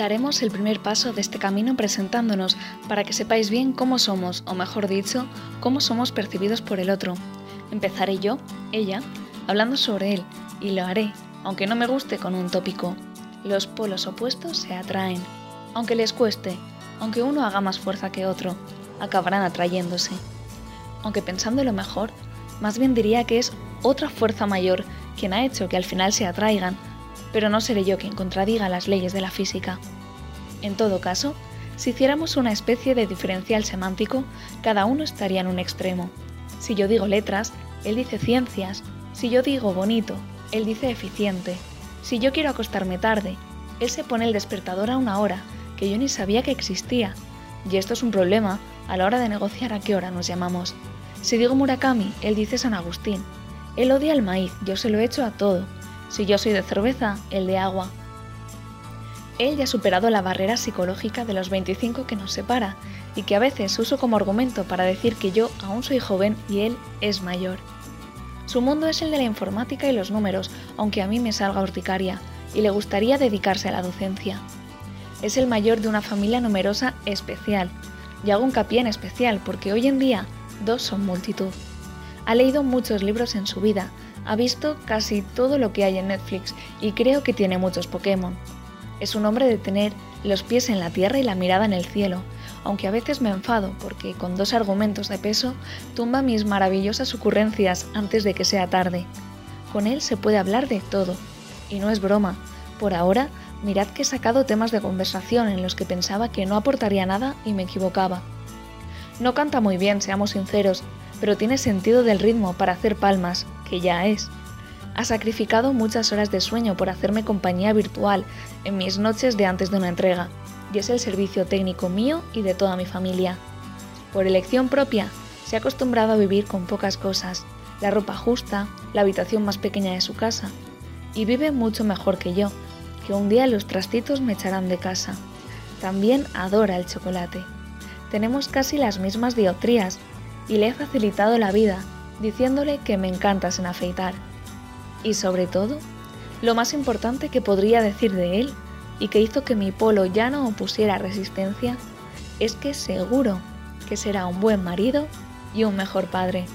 Daremos el primer paso de este camino presentándonos para que sepáis bien cómo somos, o mejor dicho, cómo somos percibidos por el otro. Empezaré yo, ella, hablando sobre él, y lo haré, aunque no me guste con un tópico. Los polos opuestos se atraen. Aunque les cueste, aunque uno haga más fuerza que otro, acabarán atrayéndose. Aunque pensando lo mejor, más bien diría que es otra fuerza mayor quien ha hecho que al final se atraigan, pero no seré yo quien contradiga las leyes de la física. En todo caso, si hiciéramos una especie de diferencial semántico, cada uno estaría en un extremo. Si yo digo letras, él dice ciencias. Si yo digo bonito, él dice eficiente. Si yo quiero acostarme tarde, él se pone el despertador a una hora que yo ni sabía que existía. Y esto es un problema a la hora de negociar a qué hora nos llamamos. Si digo Murakami, él dice San Agustín. Él odia el maíz, yo se lo echo a todo. Si yo soy de cerveza, él de agua. Él ya ha superado la barrera psicológica de los 25 que nos separa y que a veces uso como argumento para decir que yo aún soy joven y él es mayor. Su mundo es el de la informática y los números, aunque a mí me salga urticaria, y le gustaría dedicarse a la docencia. Es el mayor de una familia numerosa especial, y hago un hincapié en especial porque hoy en día dos son multitud. Ha leído muchos libros en su vida, ha visto casi todo lo que hay en Netflix y creo que tiene muchos Pokémon. Es un hombre de tener los pies en la tierra y la mirada en el cielo, aunque a veces me enfado porque con dos argumentos de peso tumba mis maravillosas ocurrencias antes de que sea tarde. Con él se puede hablar de todo. Y no es broma. Por ahora, mirad que he sacado temas de conversación en los que pensaba que no aportaría nada y me equivocaba. No canta muy bien, seamos sinceros, pero tiene sentido del ritmo para hacer palmas, que ya es. Ha sacrificado muchas horas de sueño por hacerme compañía virtual en mis noches de antes de una entrega, y es el servicio técnico mío y de toda mi familia. Por elección propia, se ha acostumbrado a vivir con pocas cosas, la ropa justa, la habitación más pequeña de su casa, y vive mucho mejor que yo, que un día los trastitos me echarán de casa. También adora el chocolate. Tenemos casi las mismas dioptrías, y le he facilitado la vida diciéndole que me encanta sin afeitar. Y sobre todo, lo más importante que podría decir de él y que hizo que mi polo ya no opusiera resistencia es que seguro que será un buen marido y un mejor padre.